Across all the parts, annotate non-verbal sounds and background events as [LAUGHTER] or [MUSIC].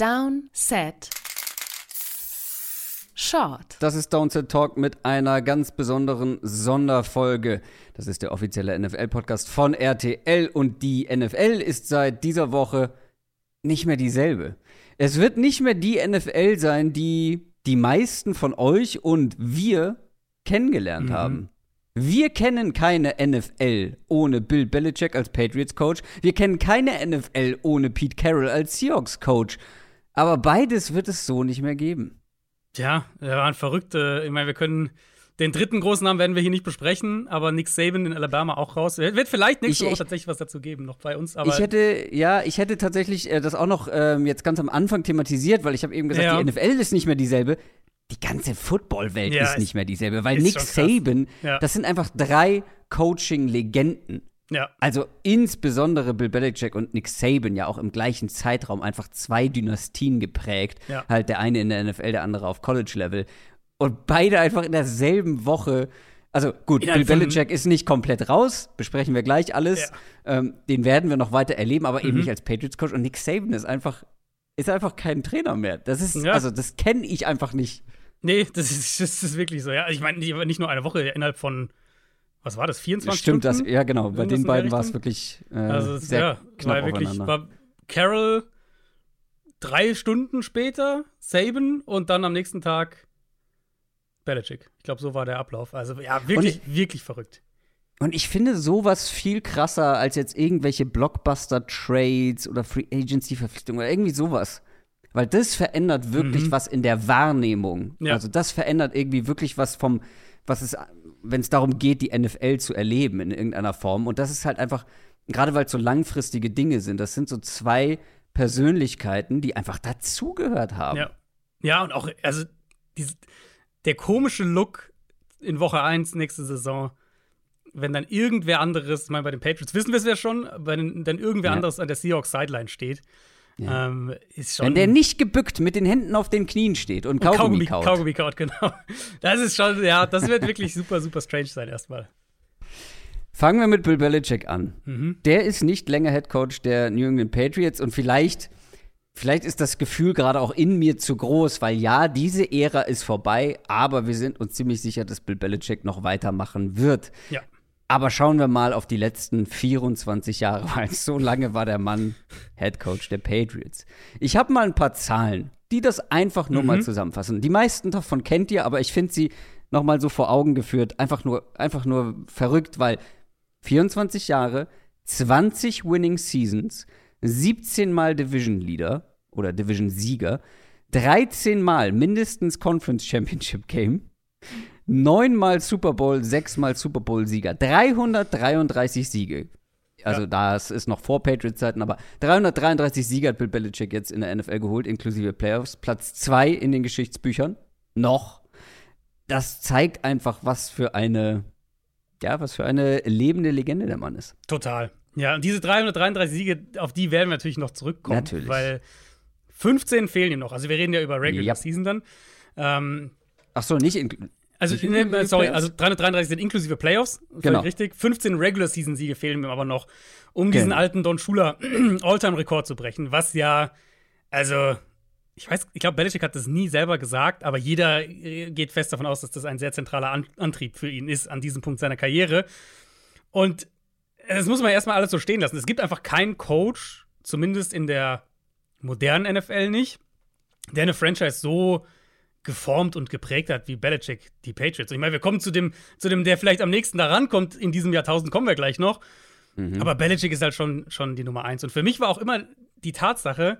Down, Set, Short. Das ist Downset Talk mit einer ganz besonderen Sonderfolge. Das ist der offizielle NFL-Podcast von RTL und die NFL ist seit dieser Woche nicht mehr dieselbe. Es wird nicht mehr die NFL sein, die die meisten von euch und wir kennengelernt Mhm. haben. Wir kennen keine NFL ohne Bill Belichick als Patriots-Coach. Wir kennen keine NFL ohne Pete Carroll als Seahawks-Coach. Aber beides wird es so nicht mehr geben. Tja, wir waren verrückt. äh, Ich meine, wir können den dritten großen Namen werden wir hier nicht besprechen, aber Nick Saban in Alabama auch raus. Wird vielleicht nächste Woche ich- tatsächlich was dazu geben, noch bei uns. Aber ich hätte, ja, ich hätte tatsächlich äh, das auch noch ähm, jetzt ganz am Anfang thematisiert, weil ich habe eben gesagt, Ja. die NFL ist nicht mehr dieselbe. Die ganze Footballwelt Ja, ist nicht mehr dieselbe, weil Nick. Saban, Ja. das sind einfach drei Coaching-Legenden. Ja, Also insbesondere Bill Belichick und Nick Saban ja auch im gleichen Zeitraum einfach zwei Dynastien geprägt. Ja. Halt der eine in der NFL, der andere auf College-Level. Und beide einfach in derselben Woche. Also gut, Bill Belichick ist nicht komplett raus, besprechen wir gleich alles. Ähm, den werden wir noch weiter erleben, aber eben Mhm. nicht als Patriots-Coach. Und Nick Saban ist einfach, ist einfach kein Trainer mehr. Das ist, Ja. also das kenne ich einfach nicht. nee, das ist, das ist wirklich so. Ja, ich meine, nicht nur eine Woche, innerhalb von, was war das, 24 Stimmt das? Stunden? Ja, genau. Bei den beiden war es wirklich äh, Also, es- sehr ja, knapp war wirklich, war Carroll drei Stunden später, Saban und dann am nächsten Tag Belichick. Ich glaube, so war der Ablauf. Also, ja, wirklich, wirklich verrückt. Und ich finde sowas viel krasser als jetzt irgendwelche Blockbuster-Trades oder Free Agency-Verpflichtungen oder irgendwie sowas. Weil das verändert wirklich Mhm. was in der Wahrnehmung. Ja. Also das verändert irgendwie wirklich was vom, was es, wenn es darum geht, die NFL zu erleben in irgendeiner Form. Und das ist halt einfach, gerade weil es so langfristige Dinge sind, das sind so zwei Persönlichkeiten, die einfach dazugehört haben. Ja. Ja, und auch, also, dieses, der komische Look in Woche 1 nächste Saison, wenn dann irgendwer anderes, ich meine, bei den Patriots wissen wir es ja schon, wenn dann irgendwer Ja. anderes an der Seahawks-Sideline steht, Ja. ähm. Wenn der nicht gebückt mit den Händen auf den Knien steht und Kaugummi, Kaugummi, kaut. Kaugummi kaut, genau. Das ist schon, ja, das wird wirklich super, super strange sein erstmal. Fangen wir mit Bill Belichick an. Mhm. Der ist nicht länger Head Coach der New England Patriots und vielleicht, vielleicht ist das Gefühl gerade auch in mir zu groß, weil ja, diese Ära ist vorbei, aber wir sind uns ziemlich sicher, dass Bill Belichick noch weitermachen wird. Ja. Aber schauen wir mal auf die letzten 24 Jahre, [LAUGHS] weil so lange war der Mann Head Coach der Patriots. Ich habe mal ein paar Zahlen, die das einfach nur Mhm. mal zusammenfassen. Die meisten davon kennt ihr, aber ich finde sie noch mal so vor Augen geführt, einfach nur, einfach nur verrückt, weil 24 Jahre, 20 Winning Seasons, 17 Mal Division Leader oder Division Sieger, 13 Mal mindestens Conference Championship Game, 9 Mal Super Bowl, 6 Mal Super Bowl Sieger, 333 Siege. Also Ja. das ist noch vor Patriots-Zeiten, aber 333 Siege hat Bill Belichick jetzt in der NFL geholt, inklusive Playoffs. Platz 2 in den Geschichtsbüchern. Noch. Das zeigt einfach, was für eine, ja, was für eine lebende Legende der Mann ist. Total. Ja, und diese 333 Siege, auf die werden wir natürlich noch zurückkommen. Natürlich. Weil 15 fehlen ihm noch. Also wir reden ja über Regular Yep. Season dann. Ähm, Ach so, nicht in, also, ne, inklusive sorry, also 333 sind inklusive Playoffs. Genau. richtig. 15 Regular Season Siege fehlen ihm aber noch, um diesen Genau. alten Don Schuler [CLEARS THROAT] All-Time-Rekord zu brechen. Was ja, also, ich weiß, ich glaube, Belichick hat das nie selber gesagt, aber jeder äh, geht fest davon aus, dass das ein sehr zentraler An Antrieb für ihn ist an diesem Punkt seiner Karriere. Und das muss man erstmal alles so stehen lassen. Es gibt einfach keinen Coach, zumindest in der modernen NFL nicht, der eine Franchise so geformt und geprägt hat wie Belichick die Patriots. Und ich meine, wir kommen zu dem, zu dem, der vielleicht am nächsten da rankommt, in diesem Jahrtausend kommen wir gleich noch. Aber Belichick ist halt schon, schon die Nummer eins. Und für mich war auch immer die Tatsache,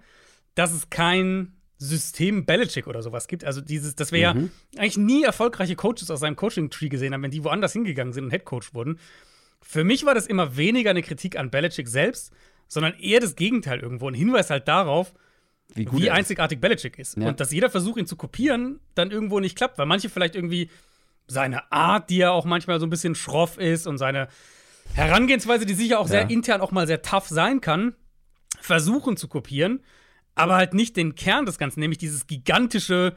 dass es kein System Belichick oder sowas gibt. Also dieses, dass wir ja eigentlich nie erfolgreiche Coaches aus seinem Coaching-Tree gesehen haben, wenn die woanders hingegangen sind und Headcoach wurden. Für mich war das immer weniger eine Kritik an Belichick selbst, sondern eher das Gegenteil irgendwo. Ein Hinweis halt darauf, wie gut wie einzigartig Belichick ist. Ja. Und dass jeder Versuch, ihn zu kopieren, dann irgendwo nicht klappt, weil manche vielleicht irgendwie seine Art, die ja auch manchmal so ein bisschen schroff ist und seine Herangehensweise, die sicher auch Ja. sehr intern auch mal sehr tough sein kann, versuchen zu kopieren, aber halt nicht den Kern des Ganzen, nämlich dieses gigantische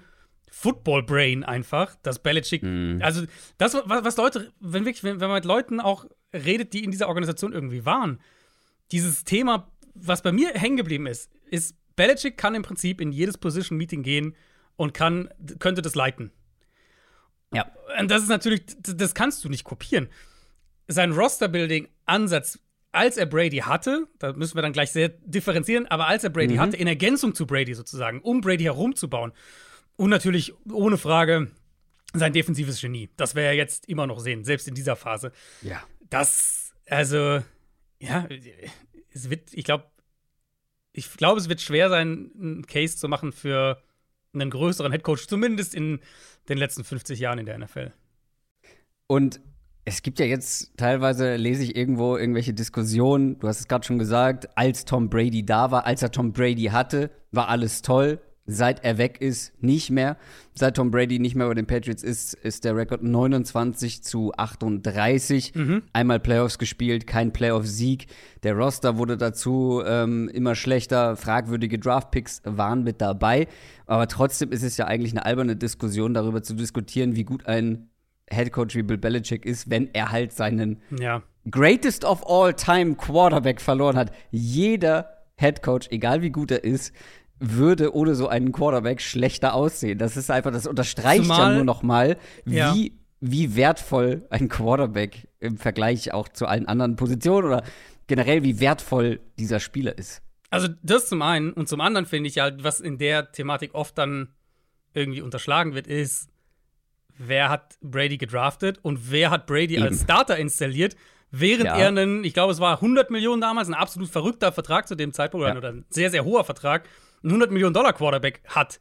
Football-Brain einfach, das Belichick, Mhm. also das, was, was Leute, wenn wirklich, wenn, wenn man mit Leuten auch redet, die in dieser Organisation irgendwie waren, dieses Thema, was bei mir hängen geblieben ist, ist Belichick kann im Prinzip in jedes Position-Meeting gehen und kann, könnte das leiten. Ja. Und das ist natürlich, das kannst du nicht kopieren. Sein Roster-Building-Ansatz, als er Brady hatte, da müssen wir dann gleich sehr differenzieren, aber als er Brady Mhm. hatte, in Ergänzung zu Brady sozusagen, um Brady herumzubauen. Und natürlich, ohne Frage, sein defensives Genie. Das wir ja jetzt immer noch sehen, selbst in dieser Phase. Ja. Das, also, ja, es wird, ich glaube, ich glaube, es wird schwer sein, einen Case zu machen für einen größeren Headcoach, zumindest in den letzten 50 Jahren in der NFL. Und es gibt ja jetzt teilweise, lese ich irgendwo irgendwelche Diskussionen, du hast es gerade schon gesagt, als Tom Brady da war, als er Tom Brady hatte, war alles toll. Seit er weg ist, nicht mehr. Seit Tom Brady nicht mehr bei den Patriots ist, ist der Rekord 29 zu 38. Einmal Playoffs gespielt, kein Playoff-Sieg. Der Roster wurde dazu ähm, immer schlechter. Fragwürdige Draftpicks waren mit dabei. Aber trotzdem ist es ja eigentlich eine alberne Diskussion, darüber zu diskutieren, wie gut ein Headcoach wie Bill Belichick ist, wenn er halt seinen Ja. greatest of all time Quarterback verloren hat. Jeder Headcoach, egal wie gut er ist, würde ohne so einen Quarterback schlechter aussehen. Das ist einfach, das unterstreicht Zumal- ja nur noch mal, wie, Ja. wie wertvoll ein Quarterback im Vergleich auch zu allen anderen Positionen oder generell wie wertvoll dieser Spieler ist. Also das zum einen und zum anderen finde ich ja, was in der Thematik oft dann irgendwie unterschlagen wird, ist, wer hat Brady gedraftet und wer hat Brady Eben. als Starter installiert, während Ja. er einen, ich glaube, es war 100 Millionen damals, ein absolut verrückter Vertrag zu dem Zeitpunkt Ja. oder ein sehr, sehr hoher Vertrag, einen 100 Millionen Dollar Quarterback hat.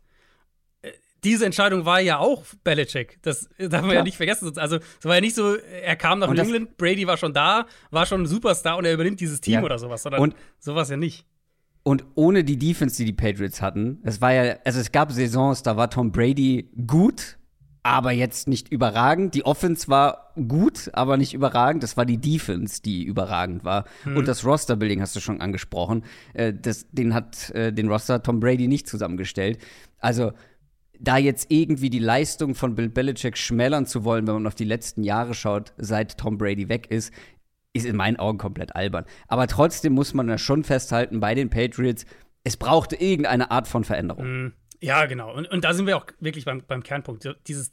Äh, Diese Entscheidung war ja auch Belichick. Das darf man ja Klar. nicht vergessen. Also, es war ja nicht so, er kam nach England, Brady war schon da, war schon ein Superstar und er übernimmt dieses Team Ja. oder sowas, sondern Und- sowas ja nicht. Und ohne die Defense, die die Patriots hatten, es war ja, also es gab Saisons, da war Tom Brady gut, aber jetzt nicht überragend. Die Offense war gut, aber nicht überragend. Das war die Defense, die überragend war. Und das Roster-Building hast du schon angesprochen. Äh, das, den hat äh, den Roster Tom Brady nicht zusammengestellt. Also da jetzt irgendwie die Leistung von Bill Belichick schmälern zu wollen, wenn man auf die letzten Jahre schaut, seit Tom Brady weg ist, ist in meinen Augen komplett albern. Aber trotzdem muss man ja schon festhalten, bei den Patriots, es brauchte irgendeine Art von Veränderung. Ja, genau. Und, und da sind wir auch wirklich beim, beim Kernpunkt. Dieses,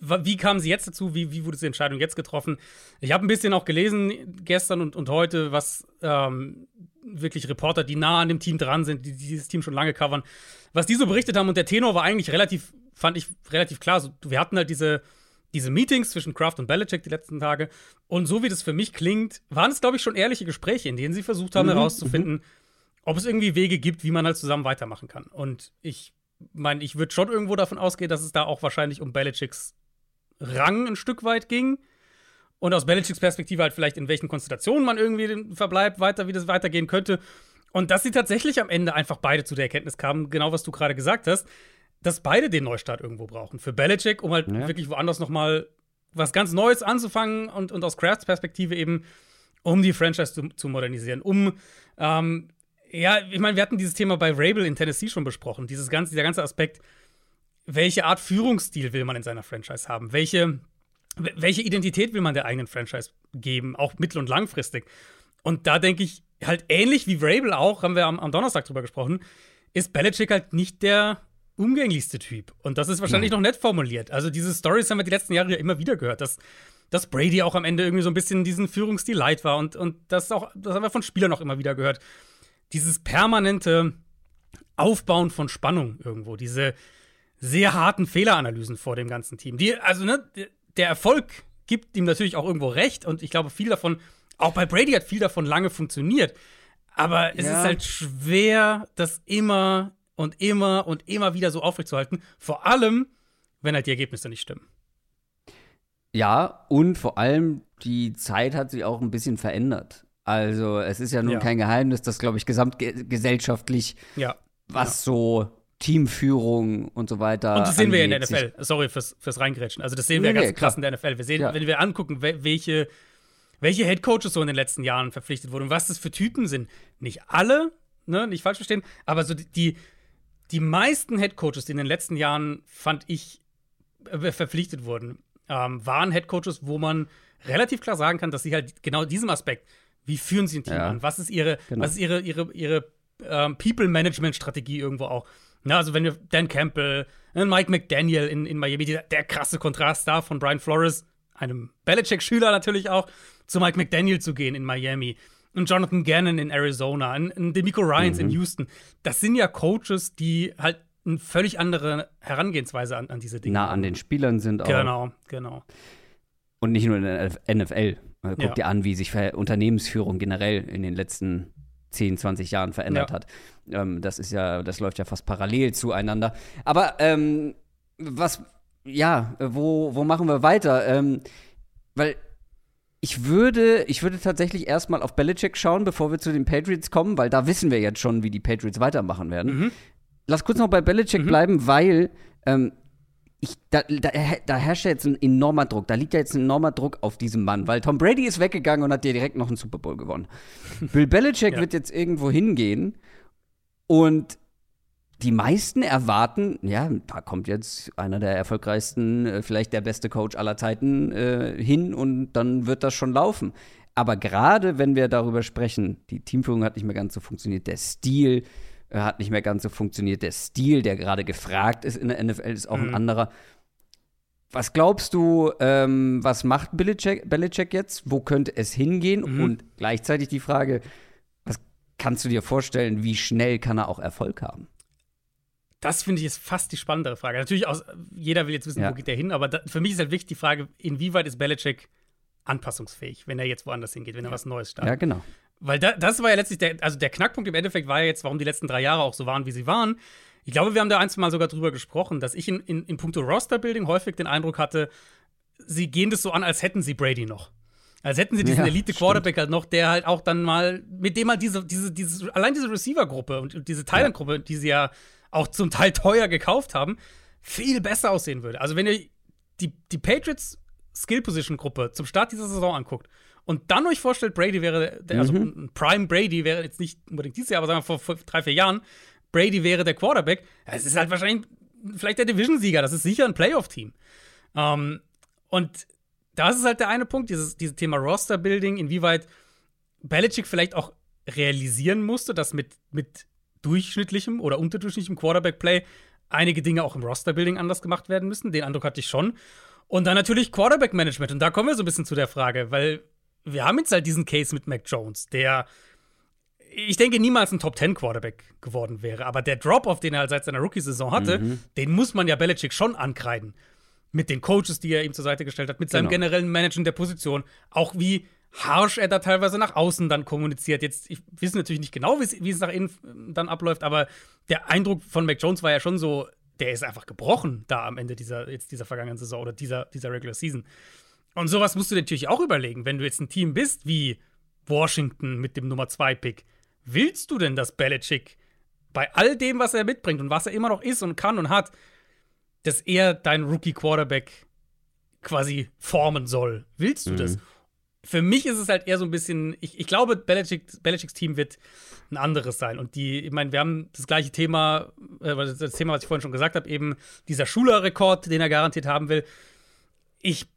wie kamen sie jetzt dazu? Wie, wie wurde diese Entscheidung jetzt getroffen? Ich habe ein bisschen auch gelesen gestern und, und heute, was ähm, wirklich Reporter, die nah an dem Team dran sind, die dieses Team schon lange covern, was die so berichtet haben. Und der Tenor war eigentlich relativ, fand ich relativ klar. So, wir hatten halt diese, diese Meetings zwischen Kraft und Belichick die letzten Tage. Und so wie das für mich klingt, waren es, glaube ich, schon ehrliche Gespräche, in denen sie versucht haben herauszufinden, ob es irgendwie Wege gibt, wie man halt zusammen weitermachen kann. Und ich meine, ich würde schon irgendwo davon ausgehen, dass es da auch wahrscheinlich um Belichicks Rang ein Stück weit ging. Und aus Belichicks Perspektive halt vielleicht, in welchen Konstellationen man irgendwie verbleibt, weiter, wie das weitergehen könnte. Und dass sie tatsächlich am Ende einfach beide zu der Erkenntnis kamen, genau was du gerade gesagt hast, dass beide den Neustart irgendwo brauchen. Für Belichick, um halt Ja. wirklich woanders noch mal was ganz Neues anzufangen und, und aus Crafts Perspektive eben, um die Franchise zu, zu modernisieren, um ähm, ja, ich meine, wir hatten dieses Thema bei Rabel in Tennessee schon besprochen. Dieses ganze, dieser ganze Aspekt, welche Art Führungsstil will man in seiner Franchise haben? Welche, wel- welche Identität will man der eigenen Franchise geben, auch mittel- und langfristig? Und da denke ich, halt ähnlich wie Rabel auch, haben wir am, am Donnerstag drüber gesprochen, ist Belichick halt nicht der umgänglichste Typ. Und das ist wahrscheinlich noch nett formuliert. Also diese Stories haben wir die letzten Jahre ja immer wieder gehört, dass, dass Brady auch am Ende irgendwie so ein bisschen diesen Führungsstil leid war. Und, und das auch, das haben wir von Spielern auch immer wieder gehört. Dieses permanente Aufbauen von Spannung irgendwo, diese sehr harten Fehleranalysen vor dem ganzen Team. Die, also, ne, der- Erfolg gibt ihm natürlich auch irgendwo recht und ich glaube, viel davon, auch bei Brady hat viel davon lange funktioniert. Aber es Ja. ist halt schwer, das immer und immer und immer wieder so aufrechtzuerhalten. Vor allem, wenn halt die Ergebnisse nicht stimmen. Ja, und vor allem, die Zeit hat sich auch ein bisschen verändert. Also, es ist ja nun Ja. kein Geheimnis, dass, glaube ich, gesamtgesellschaftlich, Ja. was so Teamführung und so weiter. Und das sehen wir ja in der angeht, NFL. Sorry fürs, fürs Reingrätschen. Also, das sehen wir Nee, ganz nee, krass klar. in der NFL. Wir sehen, Ja. wenn wir angucken, wel- welche, welche Headcoaches so in den letzten Jahren verpflichtet wurden und was das für Typen sind. Nicht alle, ne, nicht falsch verstehen, aber so die, die, die meisten Headcoaches, die in den letzten Jahren, fand ich, äh, verpflichtet wurden, ähm, waren Headcoaches, wo man relativ klar sagen kann, dass sie halt genau diesem Aspekt, wie führen sie ein Team Ja. an, was ist ihre, Genau. was ist ihre, ihre, ihre ähm, People-Management-Strategie irgendwo auch. Ja, also wenn wir Dan Campbell, äh, Mike McDaniel in, in Miami, der, der krasse Kontrast da von Brian Flores, einem Belichick-Schüler natürlich auch, zu Mike McDaniel zu gehen in Miami. Und Jonathan Gannon in Arizona, und, und Demico Ryans mhm. in Houston. Das sind ja Coaches, die halt eine völlig andere Herangehensweise an, an diese Dinge Nah an den Spielern sind auch. Genau, genau. Und nicht nur in der NFL. Guck ja. dir an, wie sich Unternehmensführung generell in den letzten 10, 20 Jahren verändert ja. hat. Ähm, das ist ja, das läuft ja fast parallel zueinander. Aber ähm, was, ja, wo, wo machen wir weiter? Ähm, weil ich würde, ich würde tatsächlich erstmal auf Belichick schauen, bevor wir zu den Patriots kommen, weil da wissen wir jetzt schon, wie die Patriots weitermachen werden. Mhm. Lass kurz noch bei Belichick mhm. bleiben, weil ähm, ich, da, da, da, herrscht ja jetzt ein enormer Druck. Da liegt ja jetzt ein enormer Druck auf diesem Mann, weil Tom Brady ist weggegangen und hat dir direkt noch einen Super Bowl gewonnen. [LAUGHS] Bill Belichick ja. wird jetzt irgendwo hingehen und die meisten erwarten, ja, da kommt jetzt einer der erfolgreichsten, äh, vielleicht der beste Coach aller Zeiten äh, hin und dann wird das schon laufen. Aber gerade wenn wir darüber sprechen, die Teamführung hat nicht mehr ganz so funktioniert, der Stil, hat nicht mehr ganz so funktioniert. Der Stil, der gerade gefragt ist in der NFL, ist auch mhm. ein anderer. Was glaubst du, ähm, was macht Belichick, Belichick, jetzt? Wo könnte es hingehen? Mhm. Und gleichzeitig die Frage, was kannst du dir vorstellen, wie schnell kann er auch Erfolg haben? Das finde ich ist fast die spannendere Frage. Natürlich, aus, jeder will jetzt wissen, ja. wo geht der hin, aber da, für mich ist halt wichtig die Frage, inwieweit ist Belichick anpassungsfähig, wenn er jetzt woanders hingeht, wenn er was Neues startet. Ja, genau. Weil da, das war ja letztlich der, also der Knackpunkt im Endeffekt war ja jetzt, warum die letzten drei Jahre auch so waren, wie sie waren. Ich glaube, wir haben da ein, zwei Mal sogar drüber gesprochen, dass ich in, in, in puncto Roster-Building häufig den Eindruck hatte, sie gehen das so an, als hätten sie Brady noch. Als hätten sie diesen ja, Elite-Quarterback halt noch, der halt auch dann mal, mit dem halt diese, diese, diese, allein diese Receiver-Gruppe und, und diese Thailand-Gruppe, ja. die sie ja auch zum Teil teuer gekauft haben, viel besser aussehen würde. Also wenn ihr die, die Patriots Skill-Position-Gruppe zum Start dieser Saison anguckt und dann euch vorstellt, Brady wäre, der, also mhm. ein Prime Brady wäre jetzt nicht unbedingt dieses Jahr, aber sagen wir vor, vor drei, vier Jahren, Brady wäre der Quarterback, es ist halt wahrscheinlich vielleicht der Division-Sieger, das ist sicher ein Playoff-Team. Ähm, und das ist halt der eine Punkt, dieses, dieses Thema Roster-Building, inwieweit Belichick vielleicht auch realisieren musste, dass mit, mit durchschnittlichem oder unterdurchschnittlichem Quarterback-Play einige Dinge auch im Roster-Building anders gemacht werden müssen. Den Eindruck hatte ich schon. Und dann natürlich Quarterback-Management. Und da kommen wir so ein bisschen zu der Frage, weil wir haben jetzt halt diesen Case mit Mac Jones, der ich denke, niemals ein Top-10-Quarterback geworden wäre. Aber der Drop-Off, den er halt seit seiner Rookie-Saison hatte, mhm. den muss man ja Belichick schon ankreiden. Mit den Coaches, die er ihm zur Seite gestellt hat, mit seinem genau. generellen Managen der Position. Auch wie harsh er da teilweise nach außen dann kommuniziert. Jetzt, ich weiß natürlich nicht genau, wie es nach innen äh, dann abläuft, aber der Eindruck von Mac Jones war ja schon so, der ist einfach gebrochen da am Ende dieser, jetzt dieser vergangenen Saison oder dieser, dieser Regular Season. Und sowas musst du natürlich auch überlegen, wenn du jetzt ein Team bist wie Washington mit dem Nummer 2-Pick. Willst du denn, dass Belichick bei all dem, was er mitbringt und was er immer noch ist und kann und hat, dass er dein Rookie-Quarterback quasi formen soll? Willst du mhm. das? Für mich ist es halt eher so ein bisschen, ich, ich glaube, Belichick, Belichicks Team wird ein anderes sein. Und die, ich meine, wir haben das gleiche Thema, äh, das Thema, was ich vorhin schon gesagt habe, eben dieser Schulerrekord, den er garantiert haben will. Ich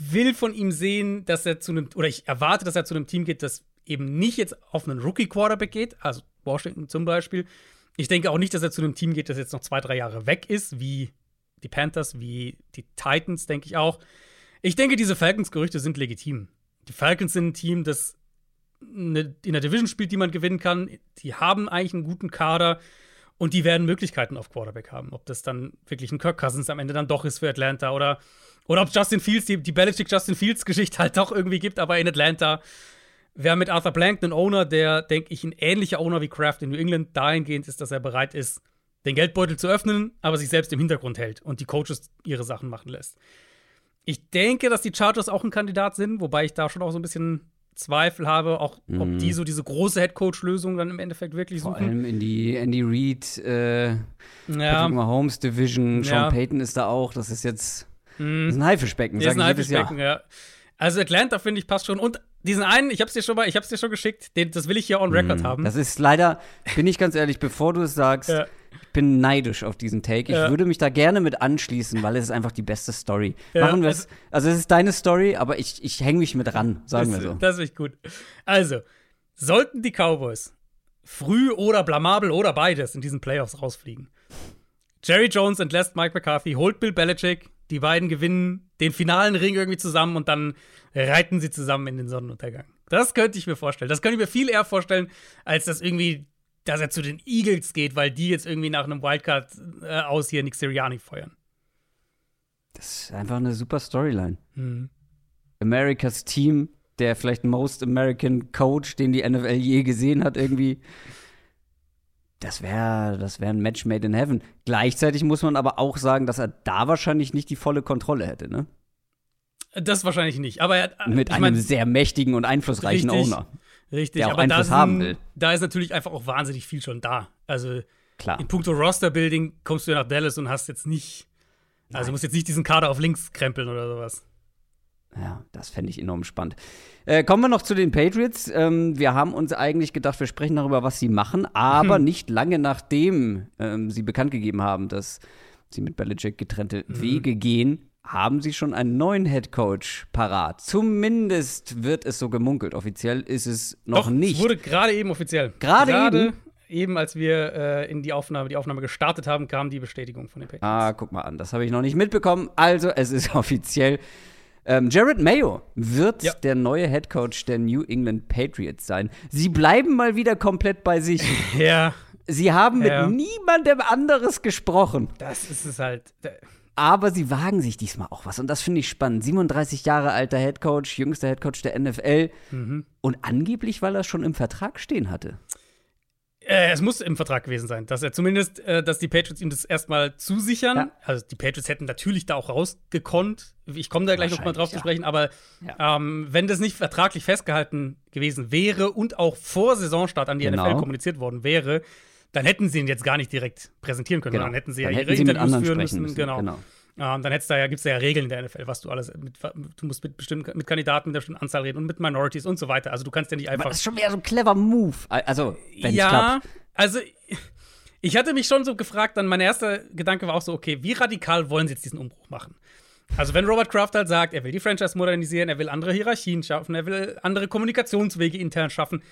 will von ihm sehen, dass er zu einem, oder ich erwarte, dass er zu einem Team geht, das eben nicht jetzt auf einen Rookie-Quarterback geht, also Washington zum Beispiel. Ich denke auch nicht, dass er zu einem Team geht, das jetzt noch zwei, drei Jahre weg ist, wie die Panthers, wie die Titans, denke ich auch. Ich denke, diese Falcons-Gerüchte sind legitim. Die Falcons sind ein Team, das in der Division spielt, die man gewinnen kann. Die haben eigentlich einen guten Kader und die werden Möglichkeiten auf Quarterback haben. Ob das dann wirklich ein Kirk Cousins am Ende dann doch ist für Atlanta oder oder ob Justin Fields, die, die Belichick-Justin Fields-Geschichte halt doch irgendwie gibt, aber in Atlanta. Wir haben mit Arthur Blank einen Owner, der, denke ich, ein ähnlicher Owner wie Kraft in New England dahingehend ist, dass er bereit ist, den Geldbeutel zu öffnen, aber sich selbst im Hintergrund hält und die Coaches ihre Sachen machen lässt. Ich denke, dass die Chargers auch ein Kandidat sind, wobei ich da schon auch so ein bisschen Zweifel habe, auch ob mhm. die so diese große Headcoach-Lösung dann im Endeffekt wirklich suchen. Vor allem in die Andy Reid, äh, ja. Patrick Mahomes Division, Sean ja. Payton ist da auch. Das ist jetzt Mm. Das ist ein Haifischbecken, das ist ein Haifischbecken, ja. Also Atlanta finde ich passt schon. Und diesen einen, ich habe es dir schon mal, ich habe dir schon geschickt, den, das will ich hier on record mm. haben. Das ist leider, bin ich ganz ehrlich, bevor du es sagst, ja. ich bin neidisch auf diesen Take. Ich ja. würde mich da gerne mit anschließen, weil es ist einfach die beste Story. Ja, Machen wir es. Also es ist deine Story, aber ich, ich hänge mich mit ran, sagen das, wir so. Das ist gut. Also, sollten die Cowboys früh oder blamabel oder beides in diesen Playoffs rausfliegen. Jerry Jones entlässt Mike McCarthy, holt Bill Belichick, die beiden gewinnen den finalen Ring irgendwie zusammen und dann reiten sie zusammen in den Sonnenuntergang. Das könnte ich mir vorstellen. Das könnte ich mir viel eher vorstellen, als dass irgendwie, dass er zu den Eagles geht, weil die jetzt irgendwie nach einem Wildcard äh, aus hier Nick Sirianni feuern. Das ist einfach eine super Storyline. Mhm. Americas Team, der vielleicht Most American Coach, den die NFL je gesehen hat, irgendwie. Das wäre das wär ein Match made in heaven. Gleichzeitig muss man aber auch sagen, dass er da wahrscheinlich nicht die volle Kontrolle hätte, ne? Das wahrscheinlich nicht. Aber er, Mit einem mein, sehr mächtigen und einflussreichen richtig, Owner. Richtig, der auch aber da, Einfluss sind, haben will. da ist natürlich einfach auch wahnsinnig viel schon da. Also Klar. in puncto Roster-Building kommst du ja nach Dallas und hast jetzt nicht, also du musst jetzt nicht diesen Kader auf links krempeln oder sowas. Ja, das fände ich enorm spannend. Äh, kommen wir noch zu den Patriots. Ähm, wir haben uns eigentlich gedacht, wir sprechen darüber, was sie machen, aber Hm. [LAUGHS] nicht lange nachdem ähm, sie bekannt gegeben haben, dass sie mit Belichick getrennte Mhm. Wege gehen, haben sie schon einen neuen Head Coach parat. Zumindest wird es so gemunkelt. Offiziell ist es noch Doch, nicht. es wurde gerade eben offiziell. Gerade eben? eben, als wir äh, in die Aufnahme, die Aufnahme gestartet haben, kam die Bestätigung von den Patriots. Ah, guck mal an, das habe ich noch nicht mitbekommen. Also, es ist [LAUGHS] offiziell. Ähm, Jared Mayo wird Ja. der neue Head Coach der New England Patriots sein. Sie bleiben mal wieder komplett bei sich. [LAUGHS] Ja, Sie haben Ja. mit niemandem anderes gesprochen. das ist es halt. Aber sie wagen sich diesmal auch was. Und das finde ich spannend. 37 Jahre alter Head Coach, jüngster Head Coach der NFL. Mhm. Und angeblich, weil er schon im Vertrag stehen hatte. Äh, es muss im Vertrag gewesen sein, dass er zumindest, äh, dass die Patriots ihm das erstmal zusichern. Ja. Also die Patriots hätten natürlich da auch rausgekonnt. Ich komme da gleich noch mal drauf zu Wahrscheinlich, sprechen, aber ähm, wenn das nicht vertraglich festgehalten gewesen wäre und auch vor Saisonstart an die Genau. NFL kommuniziert worden wäre, dann hätten sie ihn jetzt gar nicht direkt präsentieren können, Genau. sondern hätten sie Dann ja hätten ihre Interviews führen müssen. müssen, Genau. genau. Ähm, dann da ja, gibt es ja Regeln in der NFL, was du alles mit, du musst mit bestimmten mit Kandidaten mit einer bestimmten Anzahl reden und mit Minorities und so weiter. Also du kannst ja nicht Aber einfach das ist schon wieder so ein clever Move. Also, wenn ja, klappt. also ich hatte mich schon so gefragt, dann mein erster Gedanke war auch so, okay, wie radikal wollen sie jetzt diesen Umbruch machen? Also wenn Robert Kraft halt sagt, er will die Franchise modernisieren, er will andere Hierarchien schaffen, er will andere Kommunikationswege intern schaffen,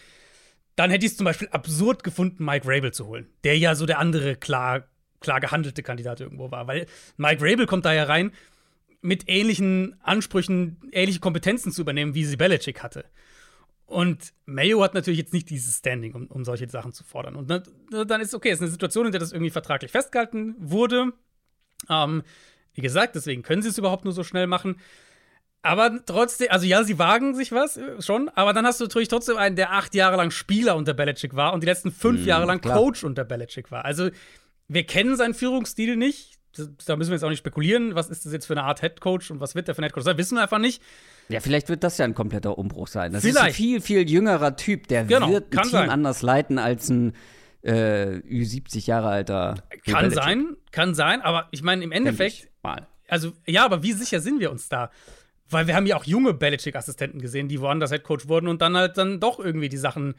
dann hätte ich es zum Beispiel absurd gefunden, Mike Rabel zu holen, der ja so der andere klar, klar gehandelte Kandidat irgendwo war, weil Mike Rabel kommt da ja rein mit ähnlichen Ansprüchen, ähnliche Kompetenzen zu übernehmen, wie sie Belichick hatte. Und Mayo hat natürlich jetzt nicht dieses Standing, um, um solche Sachen zu fordern. Und dann, dann ist okay, es ist eine Situation, in der das irgendwie vertraglich festgehalten wurde. Ähm, wie gesagt, deswegen können sie es überhaupt nur so schnell machen. Aber trotzdem, also ja, sie wagen sich was äh, schon, aber dann hast du natürlich trotzdem einen, der acht Jahre lang Spieler unter Belichick war und die letzten fünf Jahre lang klar. Coach unter Belichick war. Also wir kennen seinen Führungsstil nicht. Da müssen wir jetzt auch nicht spekulieren, was ist das jetzt für eine Art Head Coach und was wird der für ein Head Coach sein, wissen wir einfach nicht. Ja, vielleicht wird das ja ein kompletter Umbruch sein. Das ist Vielleicht. ein viel, viel jüngerer Typ. Der Genau, wird ein Team sein. anders leiten als ein äh, Ü70 Jahre alter. Kann Belichick. sein, kann sein, aber ich meine, im Endeffekt, Mal. also ja, aber wie sicher sind wir uns da? Weil wir haben ja auch junge Belichick-Assistenten gesehen, die woanders Headcoach wurden und dann halt dann doch irgendwie die Sachen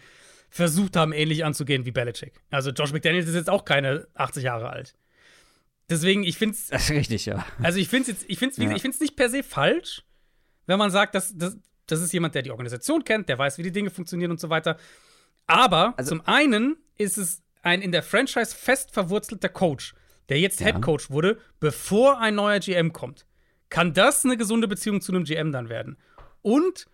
versucht haben, ähnlich anzugehen wie Belichick. Also Josh McDaniels ist jetzt auch keine 80 Jahre alt. Deswegen, ich finde es, Das ist richtig, ja. also ich finde es jetzt, ich finde Ja. ich finde es nicht per se falsch, wenn man sagt, dass, dass das ist jemand, der die Organisation kennt, der weiß, wie die Dinge funktionieren und so weiter. Aber Also- zum einen ist es ein in der Franchise fest verwurzelter Coach, der jetzt Ja. Head Coach wurde, bevor ein neuer GM kommt. Kann das eine gesunde Beziehung zu einem GM dann werden? Und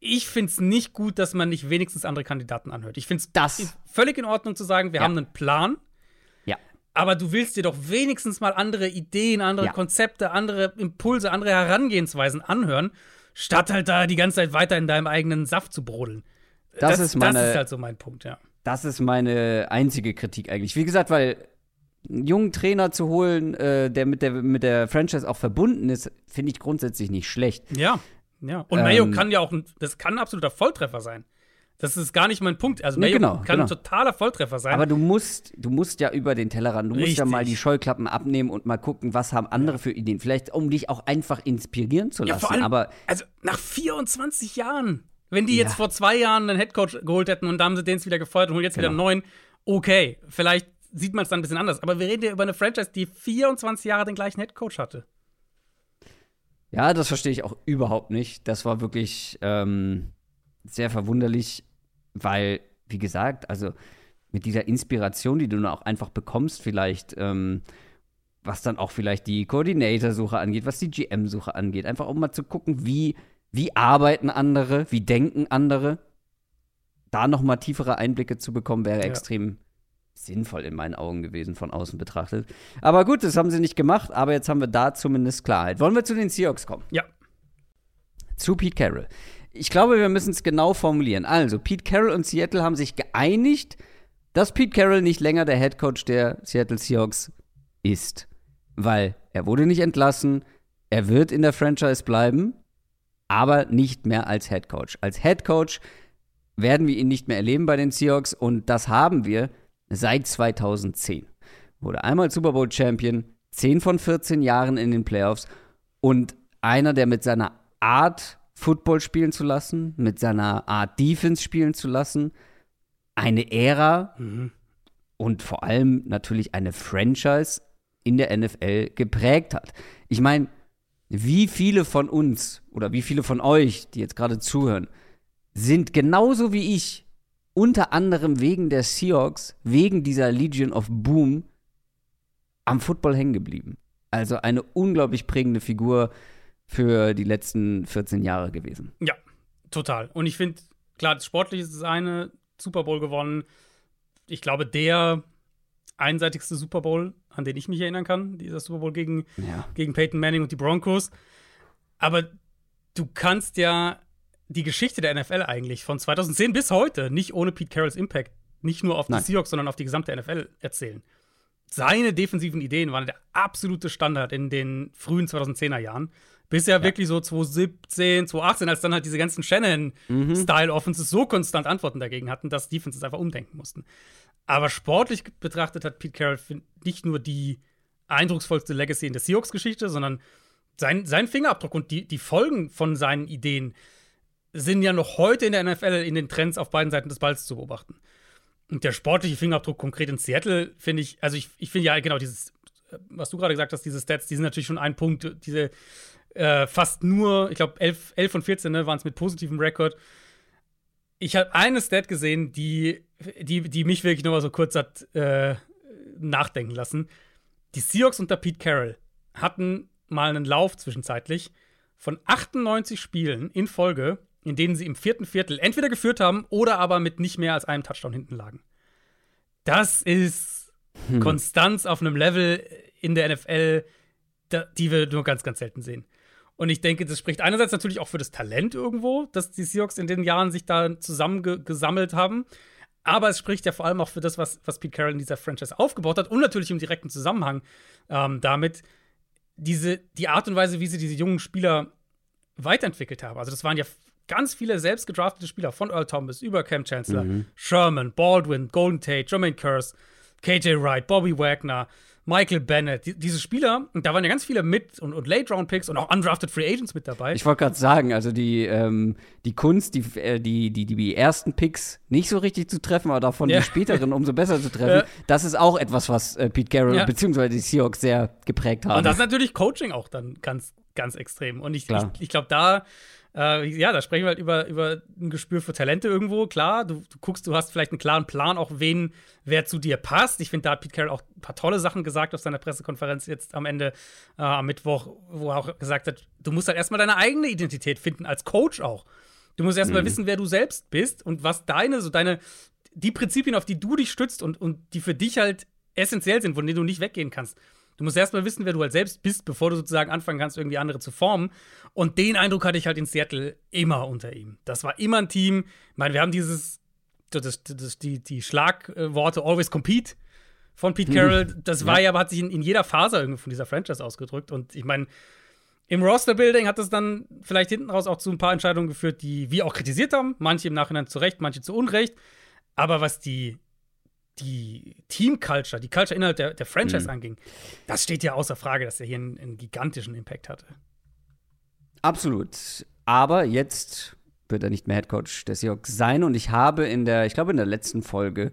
ich finde es nicht gut, dass man nicht wenigstens andere Kandidaten anhört. Ich finde es Das- völlig in Ordnung zu sagen, wir Ja. haben einen Plan, Ja. aber du willst dir doch wenigstens mal andere Ideen, andere Ja. Konzepte, andere Impulse, andere Herangehensweisen anhören, statt halt da die ganze Zeit weiter in deinem eigenen Saft zu brodeln. Das ist meine- das ist halt so mein Punkt, ja. Das ist meine einzige Kritik eigentlich. Wie gesagt, weil einen jungen Trainer zu holen, äh, der mit der mit der Franchise auch verbunden ist, finde ich grundsätzlich nicht schlecht. Ja, ja. Und Ähm, Mayo kann ja auch, ein, das kann ein absoluter Volltreffer sein. Das ist gar nicht mein Punkt. Also Nee, Mayo genau, kann genau. ein totaler Volltreffer sein. Aber du musst, du musst ja über den Tellerrand, du musst ja Richtig. mal die Scheuklappen abnehmen und mal gucken, was haben andere für Ideen. Vielleicht, um dich auch einfach inspirieren zu ja, lassen. vor allem, aber also nach 24 Jahren. Wenn die Ja. jetzt vor zwei Jahren einen Headcoach geholt hätten und da haben sie den jetzt wieder gefeuert und holen jetzt wieder einen Genau. neuen, okay, vielleicht sieht man es dann ein bisschen anders. Aber wir reden ja über eine Franchise, die 24 Jahre den gleichen Headcoach hatte. Ja, das verstehe ich auch überhaupt nicht. Das war wirklich ähm, sehr verwunderlich, weil wie gesagt, also mit dieser Inspiration, die du dann auch einfach bekommst, vielleicht, ähm, was dann auch vielleicht die Koordinatorsuche angeht, was die GM-Suche angeht, einfach um mal zu gucken, wie, wie arbeiten andere, wie denken andere. Da noch mal tiefere Einblicke zu bekommen, wäre ja. extrem sinnvoll in meinen Augen gewesen, von außen betrachtet. Aber gut, das haben sie nicht gemacht, aber jetzt haben wir da zumindest Klarheit. Wollen wir zu den Seahawks kommen? Ja. Zu Pete Carroll. Ich glaube, wir müssen es genau formulieren. Also, Pete Carroll und Seattle haben sich geeinigt, dass Pete Carroll nicht länger der Head Coach der Seattle Seahawks ist. Weil er wurde nicht entlassen, er wird in der Franchise bleiben, aber nicht mehr als Head Coach. Als Head Coach werden wir ihn nicht mehr erleben bei den Seahawks und das haben wir seit 2010. Wurde einmal Super Bowl Champion, 10 von 14 Jahren in den Playoffs und einer, der mit seiner Art, Football spielen zu lassen, mit seiner Art, Defense spielen zu lassen, eine Ära mhm. und vor allem natürlich eine Franchise in der NFL geprägt hat. Ich meine, wie viele von uns oder wie viele von euch, die jetzt gerade zuhören, sind genauso wie ich unter anderem wegen der Seahawks, wegen dieser Legion of Boom am Football hängen geblieben. Also eine unglaublich prägende Figur für die letzten 14 Jahre gewesen. Ja, total. Und ich finde, klar, sportlich ist es eine, Super Bowl gewonnen. Ich glaube, der einseitigste Super Bowl, an den ich mich erinnern kann, dieser Super Bowl gegen, ja. gegen Peyton Manning und die Broncos. Aber du kannst ja die Geschichte der NFL eigentlich von 2010 bis heute nicht ohne Pete Carrolls Impact nicht nur auf die Nein. Seahawks, sondern auf die gesamte NFL erzählen. Seine defensiven Ideen waren der absolute Standard in den frühen 2010er Jahren. Bis ja, wirklich so 2017, 2018, als dann halt diese ganzen Shannon-Style-Offenses so konstant Antworten dagegen hatten, dass Defenses einfach umdenken mussten. Aber sportlich betrachtet hat Pete Carroll nicht nur die eindrucksvollste Legacy in der Seahawks-Geschichte, sondern sein, sein Fingerabdruck und die, die Folgen von seinen Ideen sind ja noch heute in der NFL in den Trends auf beiden Seiten des Balls zu beobachten. Und der sportliche Fingerabdruck konkret in Seattle finde ich, also ich, ich finde ja genau dieses, was du gerade gesagt hast, diese Stats, die sind natürlich schon ein Punkt, diese äh, fast nur, ich glaube, 11, 11 von 14 ne, waren es mit positivem Rekord. Ich habe eine Stat gesehen, die, die, die mich wirklich noch mal so kurz hat äh, nachdenken lassen. Die Seahawks unter Pete Carroll hatten mal einen Lauf zwischenzeitlich von 98 Spielen in Folge, in denen sie im vierten Viertel entweder geführt haben oder aber mit nicht mehr als einem Touchdown hinten lagen. Das ist hm. Konstanz auf einem Level in der NFL, die wir nur ganz, ganz selten sehen. Und ich denke, das spricht einerseits natürlich auch für das Talent irgendwo, dass die Seahawks in den Jahren sich da zusammengesammelt haben. Aber es spricht ja vor allem auch für das, was, was Pete Carroll in dieser Franchise aufgebaut hat und natürlich im direkten Zusammenhang ähm, damit, diese, die Art und Weise, wie sie diese jungen Spieler weiterentwickelt haben. Also, das waren ja ganz viele selbst gedraftete Spieler, von Earl Thomas über Cam Chancellor, mhm. Sherman, Baldwin, Golden Tate, Jermaine Curse, KJ Wright, Bobby Wagner, Michael Bennett, die, diese Spieler, und da waren ja ganz viele mit und, und Late-Round-Picks und auch undrafted Free Agents mit dabei. Ich wollte gerade sagen, also die, ähm, die Kunst, die, äh, die, die, die ersten Picks nicht so richtig zu treffen, aber davon ja. die späteren umso besser zu treffen, [LAUGHS] ja. das ist auch etwas, was äh, Pete Carroll ja. bzw. die Seahawks sehr geprägt haben. Und das ist natürlich Coaching auch dann ganz, ganz extrem. Und ich, ich, ich glaube, da äh, ja, da sprechen wir halt über, über ein Gespür für Talente irgendwo. Klar, du, du, guckst, du hast vielleicht einen klaren Plan, auch wen, wer zu dir passt. Ich finde, da hat Pete Carroll auch ein paar tolle Sachen gesagt auf seiner Pressekonferenz jetzt am Ende, äh, am Mittwoch, wo er auch gesagt hat, du musst halt erstmal deine eigene Identität finden, als Coach auch. Du musst erstmal mhm. wissen, wer du selbst bist und was deine, so deine, die Prinzipien, auf die du dich stützt und, und die für dich halt essentiell sind, von denen du nicht weggehen kannst. Du musst erstmal wissen, wer du halt selbst bist, bevor du sozusagen anfangen kannst, irgendwie andere zu formen. Und den Eindruck hatte ich halt in Seattle immer unter ihm. Das war immer ein Team. Ich meine, wir haben dieses, das, das, die, die Schlagworte Always Compete von Pete Carroll. [LAUGHS] Das war ja, ja aber hat sich in, in jeder Phase irgendwie von dieser Franchise ausgedrückt. Und ich meine, im Roster-Building hat das dann vielleicht hinten raus auch zu ein paar Entscheidungen geführt, die wir auch kritisiert haben. Manche im Nachhinein zu Recht, manche zu Unrecht. Aber was die die Team-Culture, die Culture innerhalb der, der Franchise mhm. anging, das steht ja außer Frage, dass er hier einen, einen gigantischen Impact hatte. Absolut. Aber jetzt wird er nicht mehr Head Coach des Seahawks sein. Und ich habe in der, ich glaube in der letzten Folge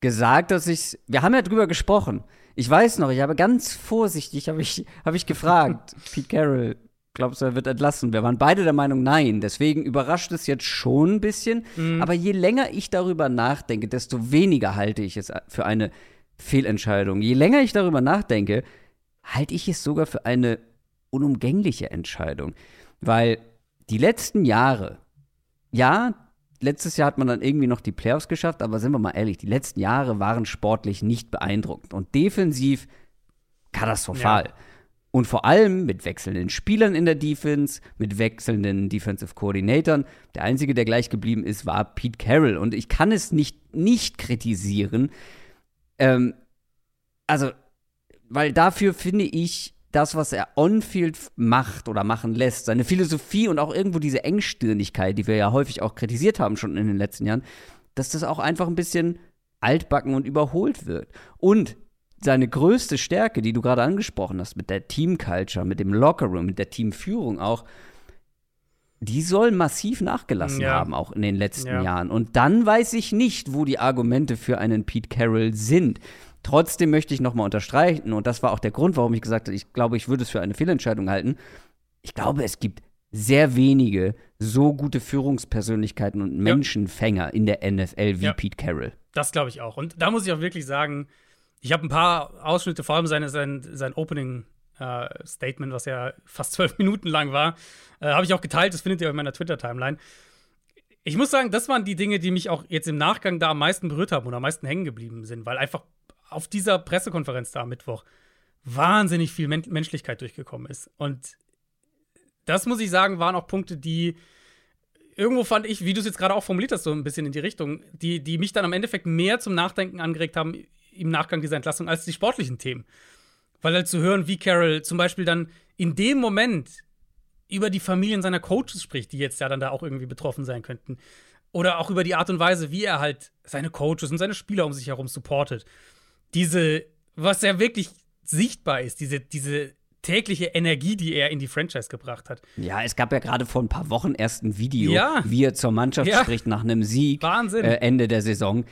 gesagt, dass ich, wir haben ja drüber gesprochen. Ich weiß noch, ich habe ganz vorsichtig, habe ich, habe ich gefragt, [LAUGHS] Pete Carroll, glaubst du, er wird entlassen? Wir waren beide der Meinung, nein. Deswegen überrascht es jetzt schon ein bisschen. Mhm. Aber je länger ich darüber nachdenke, desto weniger halte ich es für eine Fehlentscheidung. Je länger ich darüber nachdenke, halte ich es sogar für eine unumgängliche Entscheidung. Weil die letzten Jahre, ja, letztes Jahr hat man dann irgendwie noch die Playoffs geschafft, aber sind wir mal ehrlich, die letzten Jahre waren sportlich nicht beeindruckend und defensiv katastrophal. Ja. Und vor allem mit wechselnden Spielern in der Defense, mit wechselnden Defensive Coordinatoren. Der einzige, der gleich geblieben ist, war Pete Carroll. Und ich kann es nicht, nicht kritisieren. Ähm, also, weil dafür finde ich, das, was er on-field macht oder machen lässt, seine Philosophie und auch irgendwo diese Engstirnigkeit, die wir ja häufig auch kritisiert haben schon in den letzten Jahren, dass das auch einfach ein bisschen altbacken und überholt wird. Und seine größte Stärke, die du gerade angesprochen hast, mit der Team-Culture, mit dem Lockerroom, mit der Teamführung auch, die soll massiv nachgelassen ja. haben, auch in den letzten ja. Jahren. Und dann weiß ich nicht, wo die Argumente für einen Pete Carroll sind. Trotzdem möchte ich nochmal unterstreichen, und das war auch der Grund, warum ich gesagt habe, ich glaube, ich würde es für eine Fehlentscheidung halten. Ich glaube, es gibt sehr wenige so gute Führungspersönlichkeiten und Menschenfänger ja. in der NFL wie Pete Carroll. Das glaube ich auch. Und da muss ich auch wirklich sagen, ich habe ein paar Ausschnitte, vor allem seine, sein, sein Opening äh, Statement, was ja fast zwölf [LAUGHS] Minuten lang war, äh, habe ich auch geteilt. Das findet ihr in meiner Twitter-Timeline. Ich muss sagen, das waren die Dinge, die mich auch jetzt im Nachgang da am meisten berührt haben oder am meisten hängen geblieben sind, weil einfach auf dieser Pressekonferenz da am Mittwoch wahnsinnig viel Men Menschlichkeit durchgekommen ist. Und das muss ich sagen, waren auch Punkte, die irgendwo fand ich, wie du es jetzt gerade auch formuliert hast, so ein bisschen in die Richtung, die, die mich dann am Endeffekt mehr zum Nachdenken angeregt haben im Nachgang dieser Entlassung als die sportlichen Themen. Weil halt zu hören, wie Carol zum Beispiel dann in dem Moment über die Familien seiner Coaches spricht, die jetzt ja dann da auch irgendwie betroffen sein könnten. Oder auch über die Art und Weise, wie er halt seine Coaches und seine Spieler um sich herum supportet. Diese, was ja wirklich sichtbar ist, diese, diese tägliche Energie, die er in die Franchise gebracht hat. Ja, es gab ja gerade vor ein paar Wochen erst ein Video, ja. wie er zur Mannschaft ja. spricht nach einem Sieg Wahnsinn. Äh, Ende der Saison.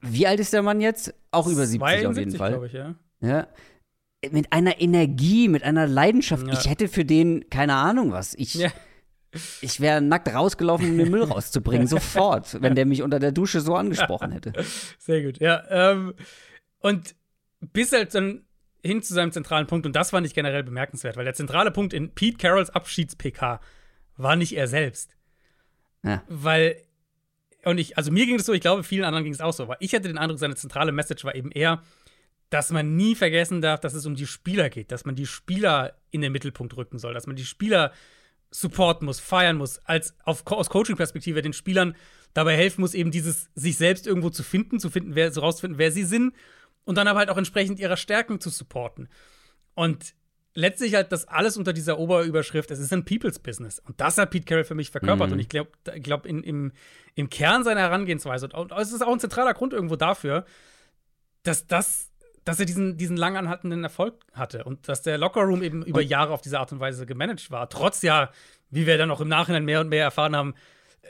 Wie alt ist der Mann jetzt? Auch über 70 72, auf jeden Fall. Ich, ja. ja. Mit einer Energie, mit einer Leidenschaft. Ja. Ich hätte für den keine Ahnung was. Ich, ja. ich wäre nackt rausgelaufen, um den Müll [LAUGHS] rauszubringen, sofort, wenn der mich unter der Dusche so angesprochen hätte. Sehr gut, ja. Ähm, und bis halt dann hin zu seinem zentralen Punkt, und das fand ich generell bemerkenswert, weil der zentrale Punkt in Pete Carrolls Abschieds-PK war nicht er selbst. Ja. Weil und ich, also mir ging es so, ich glaube, vielen anderen ging es auch so, weil ich hatte den Eindruck, seine zentrale Message war eben eher, dass man nie vergessen darf, dass es um die Spieler geht, dass man die Spieler in den Mittelpunkt rücken soll, dass man die Spieler supporten muss, feiern muss, als auf, aus Coaching-Perspektive den Spielern dabei helfen muss, eben dieses sich selbst irgendwo zu finden, zu finden, wer, so rauszufinden, wer sie sind und dann aber halt auch entsprechend ihrer Stärken zu supporten. Und letztlich halt das alles unter dieser Oberüberschrift, es ist ein People's Business. Und das hat Pete Carroll für mich verkörpert. Mhm. Und ich glaube, glaub, im, im Kern seiner Herangehensweise, und es ist auch ein zentraler Grund irgendwo dafür, dass das dass er diesen, diesen lang anhaltenden Erfolg hatte und dass der Lockerroom eben über Jahre auf diese Art und Weise gemanagt war. Trotz ja, wie wir dann auch im Nachhinein mehr und mehr erfahren haben,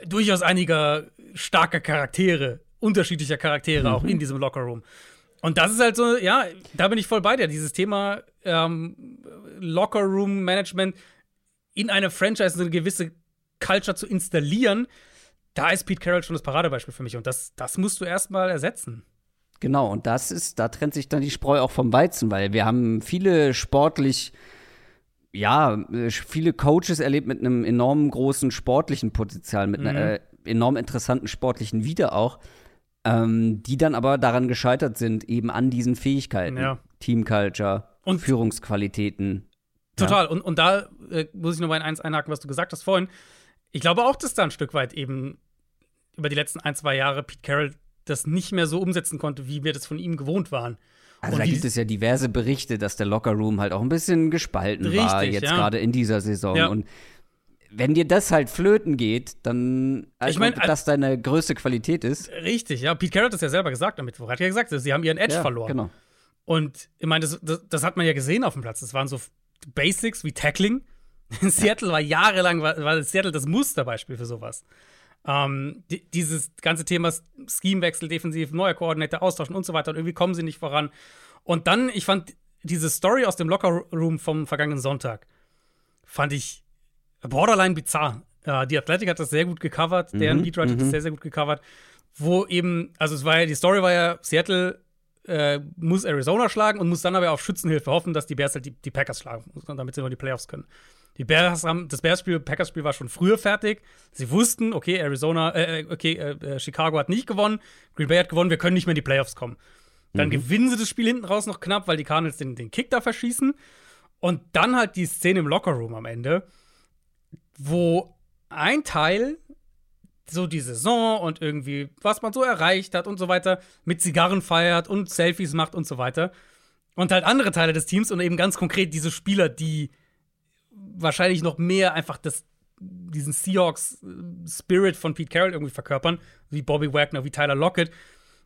durchaus einiger starker Charaktere, unterschiedlicher Charaktere mhm. auch in diesem Lockerroom. Und das ist halt so, ja, da bin ich voll bei dir. Dieses Thema ähm, Locker-Room-Management in eine Franchise eine gewisse Culture zu installieren, da ist Pete Carroll schon das Paradebeispiel für mich. Und das, das musst du erstmal ersetzen. Genau, und das ist, da trennt sich dann die Spreu auch vom Weizen, weil wir haben viele sportlich, ja, viele Coaches erlebt mit einem enorm großen sportlichen Potenzial, mit mhm. einer äh, enorm interessanten sportlichen Wieder auch ähm, die dann aber daran gescheitert sind, eben an diesen Fähigkeiten. Ja. Teamculture und Führungsqualitäten. Total. Ja. Und, und da äh, muss ich noch mal in eins einhaken, was du gesagt hast vorhin. Ich glaube auch, dass da ein Stück weit eben über die letzten ein, zwei Jahre Pete Carroll das nicht mehr so umsetzen konnte, wie wir das von ihm gewohnt waren. Also und da gibt es ja diverse Berichte, dass der Lockerroom halt auch ein bisschen gespalten richtig, war, jetzt ja. gerade in dieser Saison. Ja. Und wenn dir das halt flöten geht, dann also ich mein, das deine größte Qualität ist. Richtig, ja. Pete Carrot hat es ja selber gesagt damit. Er hat ja gesagt, sie haben ihren Edge ja, verloren. Genau. Und ich meine, das, das, das, hat man ja gesehen auf dem Platz. Das waren so Basics wie Tackling. [LAUGHS] In Seattle war jahrelang war, war Seattle das Musterbeispiel für sowas. Ähm, die, dieses ganze Thema Schemewechsel, defensiv, neuer Koordinator austauschen und so weiter. Und irgendwie kommen sie nicht voran. Und dann, ich fand diese Story aus dem Lockerroom vom vergangenen Sonntag fand ich borderline bizarr. Äh, die Athletic hat das sehr gut gecovert, deren Mhm, Beatwriter hat das mhm. sehr, sehr gut gecovert. Wo eben, also es war ja, die Story war ja, Seattle äh, muss Arizona schlagen und muss dann aber auf Schützenhilfe hoffen, dass die Bears halt die, die Packers schlagen, damit sie noch in die Playoffs können. Die Bears haben, das Bears-Spiel, Packers-Spiel war schon früher fertig. Sie wussten, okay, Arizona, äh, okay, äh, äh, Chicago hat nicht gewonnen, Green Bay hat gewonnen, wir können nicht mehr in die Playoffs kommen. Dann gewinnen sie das Spiel hinten raus noch knapp, weil die Cardinals den, den Kick da verschießen. Und dann halt die Szene im Lockerroom am Ende, wo ein Teil so die Saison und irgendwie, was man so erreicht hat und so weiter, mit Zigarren feiert und Selfies macht und so weiter. Und halt andere Teile des Teams und eben ganz konkret diese Spieler, die wahrscheinlich noch mehr einfach das, diesen Seahawks-Spirit von Pete Carroll irgendwie verkörpern, wie Bobby Wagner, wie Tyler Lockett.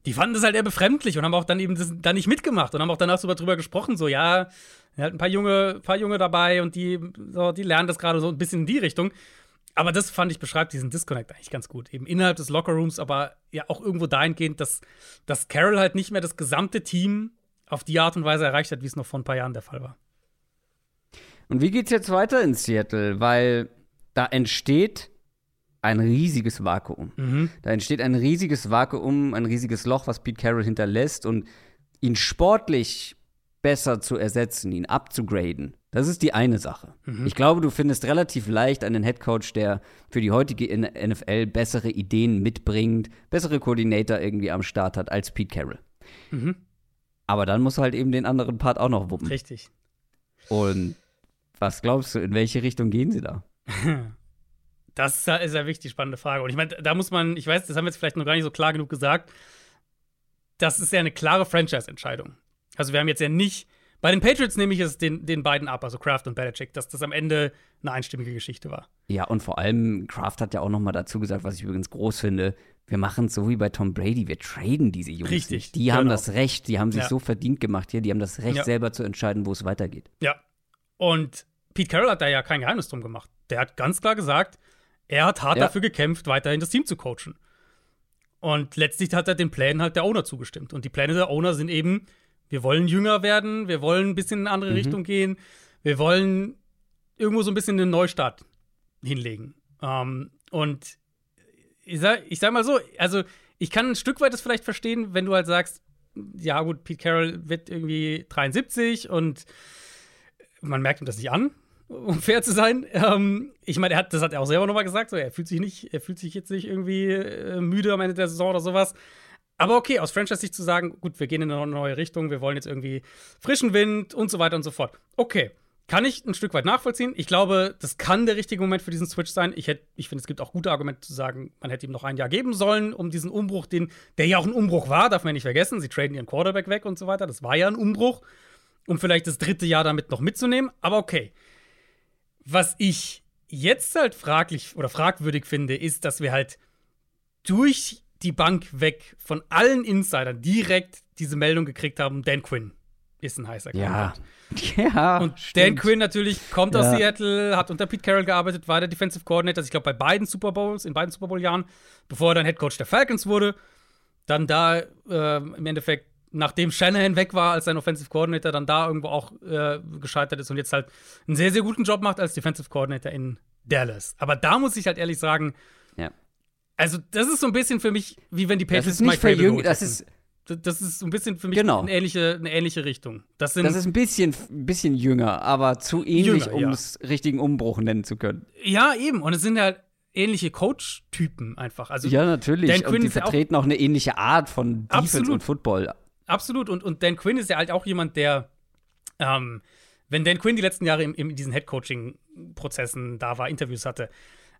Die fanden das halt eher befremdlich und haben auch dann eben da nicht mitgemacht und haben auch danach so drüber gesprochen, so, ja, hat ein paar Junge, paar Junge dabei und die, so, die lernen das gerade so ein bisschen in die Richtung. Aber das fand ich beschreibt diesen Disconnect eigentlich ganz gut. Eben innerhalb des Lockerrooms, aber ja auch irgendwo dahingehend, dass, dass Carroll halt nicht mehr das gesamte Team auf die Art und Weise erreicht hat, wie es noch vor ein paar Jahren der Fall war. Und wie geht's jetzt weiter in Seattle? Weil da entsteht ein riesiges Vakuum. Da entsteht ein riesiges Vakuum, ein riesiges Loch, was Pete Carroll hinterlässt und ihn sportlich besser zu ersetzen, ihn abzugraden. Das ist die eine Sache. Ich glaube, du findest relativ leicht einen Headcoach, der für die heutige NFL bessere Ideen mitbringt, bessere Koordinator irgendwie am Start hat als Pete Carroll. Aber dann muss er halt eben den anderen Part auch noch wuppen. Richtig. Und was glaubst du, in welche Richtung gehen sie da? [LAUGHS] Das ist ja, ist ja wirklich die spannende Frage. Und ich meine, da muss man, ich weiß, das haben wir jetzt vielleicht noch gar nicht so klar genug gesagt. Das ist ja eine klare Franchise-Entscheidung. Also, wir haben jetzt ja nicht, bei den Patriots nehme ich es den, den beiden ab, also Kraft und Belichick, dass das am Ende eine einstimmige Geschichte war. Ja, und vor allem, Kraft hat ja auch noch mal dazu gesagt, was ich übrigens groß finde, wir machen es so wie bei Tom Brady, wir traden diese Jungs Richtig, nicht. Die haben genau. das Recht, die haben sich Ja. so verdient gemacht hier, die haben das Recht, Ja. selber zu entscheiden, wo es weitergeht. Ja. Und Pete Carroll hat da ja kein Geheimnis drum gemacht. Der hat ganz klar gesagt, er hat hart Ja. dafür gekämpft, weiterhin das Team zu coachen. Und letztlich hat er den Plänen halt der Owner zugestimmt. Und die Pläne der Owner sind eben, wir wollen jünger werden, wir wollen ein bisschen in eine andere Richtung gehen, wir wollen irgendwo so ein bisschen einen Neustart hinlegen. Ähm, und ich sag, ich sag mal so, also ich kann ein Stück weit das vielleicht verstehen, wenn du halt sagst, ja gut, Pete Carroll wird irgendwie 73 und man merkt ihm das nicht an, um fair zu sein. Ähm, ich meine, er hat, das hat er auch selber nochmal gesagt, so, er fühlt sich nicht, er fühlt sich jetzt nicht irgendwie äh, müde am Ende der Saison oder sowas. Aber okay, aus Franchise-Sicht zu sagen, gut, wir gehen in eine neue Richtung, wir wollen jetzt irgendwie frischen Wind und so weiter und so fort. Okay, kann ich ein Stück weit nachvollziehen. Ich glaube, das kann der richtige Moment für diesen Switch sein. Ich, ich finde, es gibt auch gute Argumente zu sagen, man hätte ihm noch ein Jahr geben sollen, um diesen Umbruch, den, der ja auch ein Umbruch war, darf man nicht vergessen. Sie traden ihren Quarterback weg und so weiter. Das war ja ein Umbruch, um vielleicht das dritte Jahr damit noch mitzunehmen. Aber okay. Was ich jetzt halt fraglich oder fragwürdig finde, ist, dass wir halt durch die Bank weg von allen Insidern direkt diese Meldung gekriegt haben, Dan Quinn ist ein heißer Ja. Kandidat. [LAUGHS] Ja. Und Dan stimmt. Quinn natürlich kommt aus Ja. Seattle, hat unter Pete Carroll gearbeitet, war der Defensive Coordinator, ich glaube bei beiden Super Bowls, in beiden Super Bowl-Jahren, bevor er dann Head Coach der Falcons wurde. Dann da äh, im Endeffekt, nachdem Shanahan weg war als sein Offensive Coordinator, dann da irgendwo auch äh, gescheitert ist und jetzt halt einen sehr, sehr guten Job macht als Defensive Coordinator in Dallas. Aber da muss ich halt ehrlich sagen, Ja. also das ist so ein bisschen für mich, wie wenn die Das Patriots ist nicht Mike Vrabel verjüngt, geholt das ist, das ist so ein bisschen für mich Genau. eine, ähnliche, eine ähnliche Richtung. Das das ist ein bisschen, bisschen jünger, aber zu ähnlich, um ja. es richtigen Umbruch nennen zu können. Ja, eben. Und es sind halt ähnliche Coach-Typen einfach. Also Ja, natürlich. Dan Quinn und die ist ja auch- vertreten auch, eine ähnliche Art von Defense Absolut. und Football. Absolut. Und, und Dan Quinn ist ja halt auch jemand, der, ähm, wenn Dan Quinn die letzten Jahre in, in diesen Head-Coaching-Prozessen da war, Interviews hatte,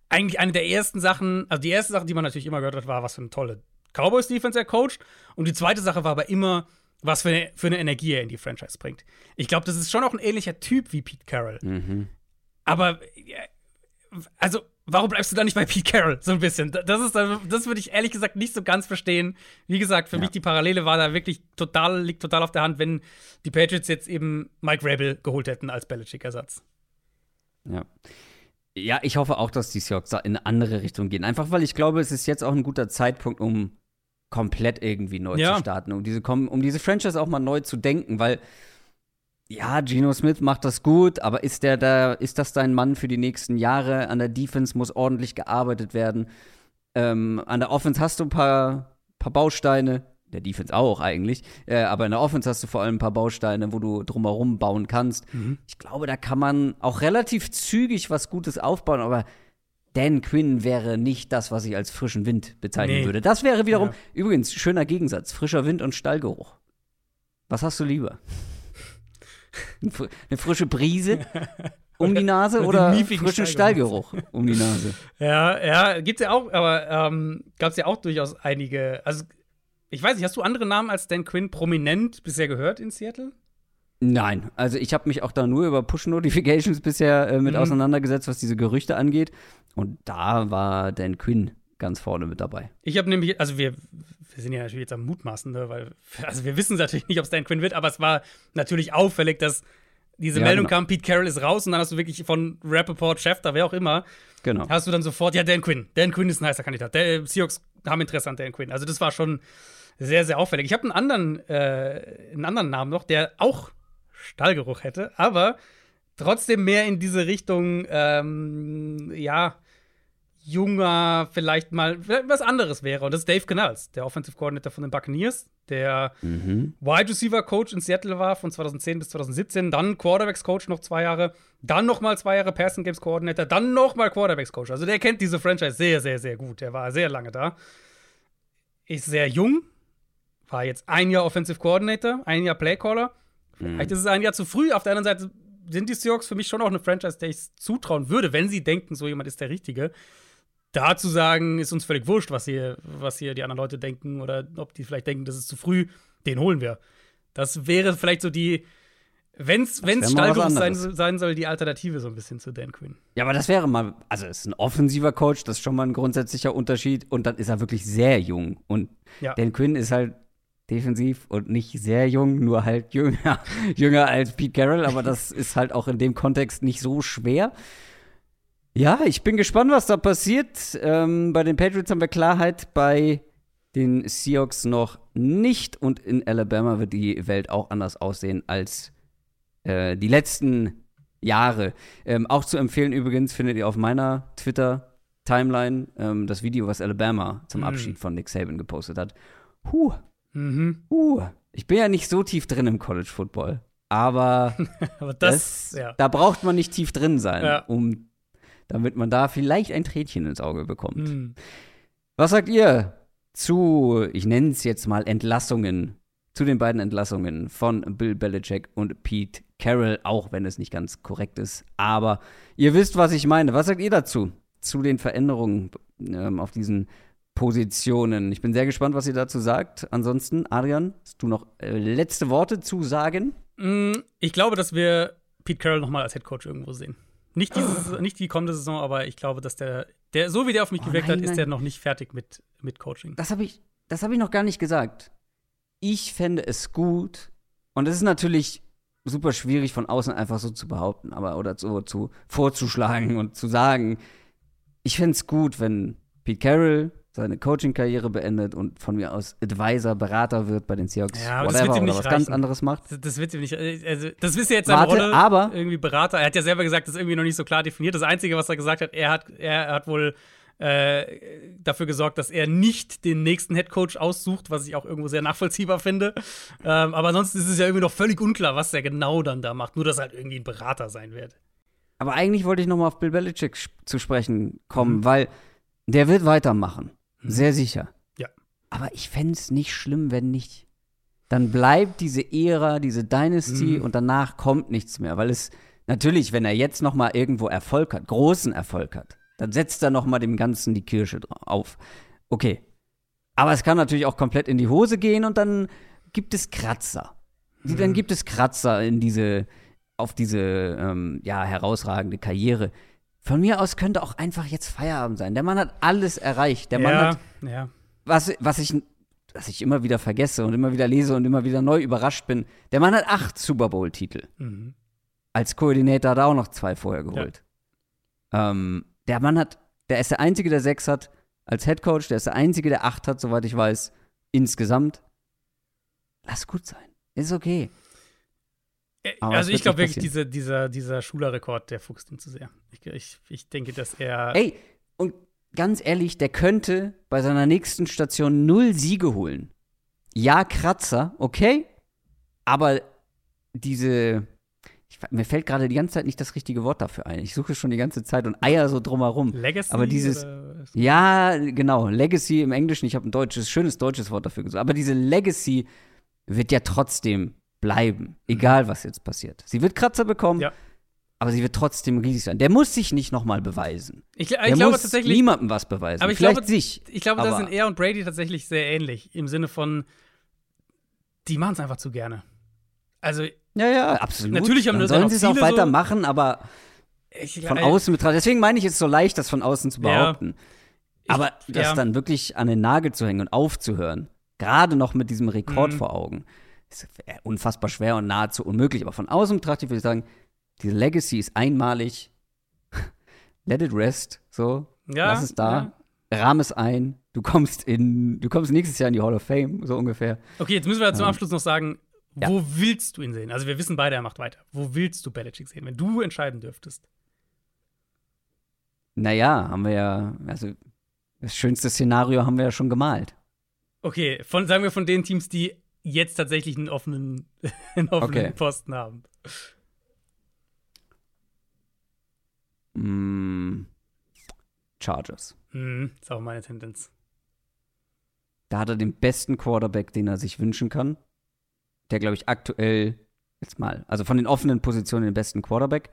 eigentlich eine der ersten Sachen, also die erste Sache, die man natürlich immer gehört hat, war, was für eine tolle Cowboys-Defense er coacht. Und die zweite Sache war aber immer, was für eine, für eine Energie er in die Franchise bringt. Ich glaube, das ist schon auch ein ähnlicher Typ wie Pete Carroll. Mhm. Aber, ja, also, warum bleibst du da nicht bei Pete Carroll? So ein bisschen. Das ist, dann- das würde ich ehrlich gesagt nicht so ganz verstehen. Wie gesagt, für Ja. mich die Parallele war da wirklich total, liegt total auf der Hand, wenn die Patriots jetzt eben Mike Rabel geholt hätten als Belichick-Ersatz. Ja. Ja, ich hoffe auch, dass die Seahawks da in eine andere Richtung gehen. Einfach weil ich glaube, es ist jetzt auch ein guter Zeitpunkt, um komplett irgendwie neu Ja. zu starten, um diese, um diese Franchise auch mal neu zu denken, weil ja, Geno Smith macht das gut, aber ist der da, ist das dein Mann für die nächsten Jahre? An der Defense muss ordentlich gearbeitet werden. Ähm, an der Offense hast du ein paar, paar Bausteine, der Defense auch eigentlich, äh, aber in der Offense hast du vor allem ein paar Bausteine, wo du drumherum bauen kannst. Mhm. Ich glaube, da kann man auch relativ zügig was Gutes aufbauen, aber Dan Quinn wäre nicht das, was ich als frischen Wind bezeichnen Nee. würde. Das wäre wiederum, Ja. übrigens, schöner Gegensatz, frischer Wind und Stallgeruch. Was hast du lieber? Eine frische Brise [LAUGHS] um die Nase Oder frischen Stallgeruch. Stallgeruch um die Nase? Ja, ja, gibt's ja auch, aber ähm, gab's ja auch durchaus einige. Also, ich weiß nicht, hast du andere Namen als Dan Quinn prominent bisher gehört in Seattle? Nein, also ich habe mich auch da nur über Push-Notifications bisher äh, mit Mhm. auseinandergesetzt, was diese Gerüchte angeht. Und da war Dan Quinn ganz vorne mit dabei. Ich habe nämlich, also wir, wir sind ja natürlich jetzt am Mutmaßen, ne, weil, also wir wissen natürlich nicht, ob es Dan Quinn wird, aber es war natürlich auffällig, dass diese Ja, Meldung genau. kam, Pete Carroll ist raus und dann hast du wirklich von Rappaport, Schäfter, wer auch immer, Genau. hast du dann sofort, ja, Dan Quinn. Dan Quinn ist ein heißer Kandidat. Der äh, Seahawks haben Interesse an Dan Quinn. Also das war schon sehr, sehr auffällig. Ich habe einen anderen, äh, einen anderen Namen noch, der auch Stallgeruch hätte, aber trotzdem mehr in diese Richtung, ähm, ja, junger, vielleicht mal vielleicht was anderes wäre. Und das ist Dave Canals, der Offensive Coordinator von den Buccaneers, der Mhm. Wide Receiver Coach in Seattle war von 2010 bis 2017, dann Quarterbacks Coach noch zwei Jahre, dann noch mal zwei Jahre Passing Games Coordinator, dann noch mal Quarterbacks Coach. Also der kennt diese Franchise sehr, sehr, sehr gut. Der war sehr lange da. Ist sehr jung, war jetzt ein Jahr Offensive Coordinator, ein Jahr Playcaller. Vielleicht ist es ein Jahr zu früh. Auf der anderen Seite sind die Seahawks für mich schon auch eine Franchise, der ich zutrauen würde, wenn sie denken, so jemand ist der Richtige. Da zu sagen, ist uns völlig wurscht, was hier, was hier die anderen Leute denken oder ob die vielleicht denken, das ist zu früh, den holen wir. Das wäre vielleicht so die, wenn es Stallgeruch sein, sein soll, die Alternative so ein bisschen zu Dan Quinn. Ja, aber das wäre mal, also es ist ein offensiver Coach, das ist schon mal ein grundsätzlicher Unterschied. Und dann ist er wirklich sehr jung. Und Ja. Dan Quinn ist halt defensiv und nicht sehr jung, nur halt jünger, [LAUGHS] jünger als Pete Carroll. Aber das ist halt auch in dem Kontext nicht so schwer. Ja, ich bin gespannt, was da passiert. Ähm, bei den Patriots haben wir Klarheit, bei den Seahawks noch nicht. Und in Alabama wird die Welt auch anders aussehen als äh, die letzten Jahre. Ähm, auch zu empfehlen übrigens findet ihr auf meiner Twitter-Timeline ähm, das Video, was Alabama zum Mhm. Abschied von Nick Saban gepostet hat. Huh, Mhm. huh. Ich bin ja nicht so tief drin im College Football, aber [LAUGHS] Aber das, das, ja. da braucht man nicht tief drin sein, Ja. um, damit man da vielleicht ein Tränchen ins Auge bekommt. Mhm. Was sagt ihr zu, ich nenne es jetzt mal Entlassungen, zu den beiden Entlassungen von Bill Belichick und Pete Carroll, auch wenn es nicht ganz korrekt ist. Aber ihr wisst, was ich meine. Was sagt ihr dazu? Zu den Veränderungen ähm, auf diesen Positionen. Ich bin sehr gespannt, was ihr dazu sagt. Ansonsten, Adrian, hast du noch äh, letzte Worte zu sagen? Mm, Ich glaube, dass wir Pete Carroll noch mal als Head Coach irgendwo sehen. Nicht, dieses, nicht die kommende Saison, aber ich glaube, dass der, der so wie der auf mich Oh, gewirkt nein, hat, ist nein. der noch nicht fertig mit, mit Coaching. Das habe ich, das hab ich noch gar nicht gesagt. Ich fände es gut, und es ist natürlich super schwierig von außen einfach so zu behaupten, aber oder so zu vorzuschlagen und zu sagen, ich fände es gut, wenn Pete Carroll seine Coaching-Karriere beendet und von mir aus Advisor, Berater wird bei den Seahawks, Ja, aber das whatever, wird ihm oder nicht was ganz reichen. anderes macht. Das, das wird ihm nicht. Also, das ist ja jetzt seine Warte, Rolle. aber- irgendwie Berater. Er hat ja selber gesagt, das ist irgendwie noch nicht so klar definiert. Das Einzige, was er gesagt hat, er hat, er hat wohl äh, dafür gesorgt, dass er nicht den nächsten Headcoach aussucht, was ich auch irgendwo sehr nachvollziehbar finde. Ähm, aber ansonsten ist es ja irgendwie noch völlig unklar, was er genau dann da macht. Nur, dass er halt irgendwie ein Berater sein wird. Aber eigentlich wollte ich noch mal auf Bill Belichick zu sprechen kommen, Mhm. weil der wird weitermachen. Mhm. Sehr sicher. Ja. Aber ich fände es nicht schlimm, wenn nicht. Dann bleibt diese Ära, diese Dynasty Mhm. und danach kommt nichts mehr. Weil es natürlich, wenn er jetzt noch mal irgendwo Erfolg hat, großen Erfolg hat, dann setzt er noch mal dem Ganzen die Kirsche auf. Okay. Aber es kann natürlich auch komplett in die Hose gehen und dann gibt es Kratzer. Dann Mhm. gibt es Kratzer in diese, auf diese ähm, ja, herausragende Karriere. Von mir aus könnte auch einfach jetzt Feierabend sein. Der Mann hat alles erreicht. Der Mann ja, hat, ja. was, was ich, was ich immer wieder vergesse und immer wieder lese und immer wieder neu überrascht bin, der Mann hat acht Super Bowl-Titel. Mhm. Als Koordinator hat er auch noch zwei vorher geholt. Ähm, der Mann hat, der ist der Einzige, der sechs hat als Head Coach, der ist der Einzige, der acht hat, soweit ich weiß, insgesamt. Lass gut sein. Ist okay. Äh, Aber also ich glaube wirklich, dieser, dieser, dieser Schuler-Rekord, der fuchst ihn zu sehr. Ich, ich, ich denke, dass er. Ey, und ganz ehrlich, der könnte bei seiner nächsten Station null Siege holen. Ja, Kratzer, okay, aber diese. Ich, mir fällt gerade die ganze Zeit nicht das richtige Wort dafür ein. Ich suche schon die ganze Zeit und eier so drumherum. Legacy? Aber dieses- Ja, genau. Legacy im Englischen, ich habe ein deutsches, schönes deutsches Wort dafür gesucht. Aber diese Legacy wird ja trotzdem bleiben, egal was jetzt passiert. Sie wird Kratzer bekommen, Ja. aber sie wird trotzdem riesig sein. Der muss sich nicht nochmal beweisen. Ich, ich Der glaube muss tatsächlich. niemandem was beweisen. Aber ich Vielleicht glaube- sich. Ich glaube, da aber- sind er und Brady tatsächlich sehr ähnlich. Im Sinne von, die machen es einfach zu gerne. Also, Ja, ja, absolut. Natürlich haben Dann sollen sie es auch viele so- weitermachen, aber ich, von außen betrachtet. Deswegen meine ich, es ist so leicht, das von außen zu Ja. behaupten. aber ich- das ja. dann wirklich an den Nagel zu hängen und aufzuhören, gerade noch mit diesem Rekord Mhm. vor Augen, ist unfassbar schwer und nahezu unmöglich. Aber von außen betrachtet würde ich sagen, diese Legacy ist einmalig. [LAUGHS] Let it rest. So, ja, lass es da. Rahm es ein. Du kommst in, du kommst nächstes Jahr in die Hall of Fame, so ungefähr. Okay, jetzt müssen wir zum Ähm, Abschluss noch sagen, ja. wo willst du ihn sehen? Also, wir wissen beide, er macht weiter. Wo willst du Belichick sehen, wenn du entscheiden dürftest? Naja, haben wir ja, also das schönste Szenario haben wir ja schon gemalt. Okay, von, sagen wir von den Teams, die jetzt tatsächlich einen offenen, [LAUGHS] einen offenen Okay. Posten haben. Mm, Chargers. Hm, ist auch meine Tendenz. Da hat er den besten Quarterback, den er sich wünschen kann. Der, glaube ich, aktuell, jetzt mal, also von den offenen Positionen den besten Quarterback.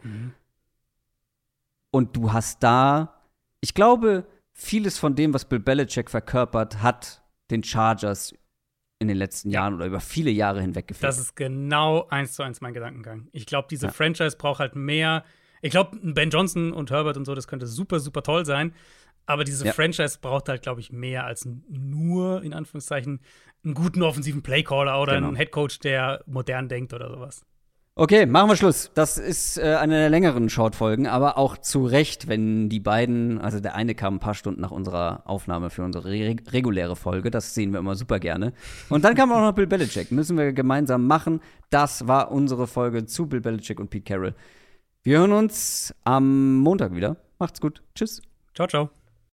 Und du hast da, ich glaube, vieles von dem, was Bill Belichick verkörpert, hat den Chargers in den letzten Ja. Jahren oder über viele Jahre hinweg gefehlt. Das ist genau eins zu eins mein Gedankengang. Ich glaube, diese Ja. Franchise braucht halt mehr. Ich glaube, Ben Johnson und Herbert und so, das könnte super, super toll sein. Aber diese Ja. Franchise braucht halt, glaube ich, mehr als nur, in Anführungszeichen, einen guten offensiven Playcaller oder Genau. einen Headcoach, der modern denkt oder sowas. Okay, machen wir Schluss. Das ist äh, eine der längeren Short-Folgen, aber auch zu Recht, wenn die beiden, also der eine kam ein paar Stunden nach unserer Aufnahme für unsere re reguläre Folge, das sehen wir immer super gerne. Und dann kam auch noch Bill Belichick, müssen wir gemeinsam machen. Das war unsere Folge zu Bill Belichick und Pete Carroll. Wir hören uns am Montag wieder. Macht's gut. Tschüss. Ciao, ciao.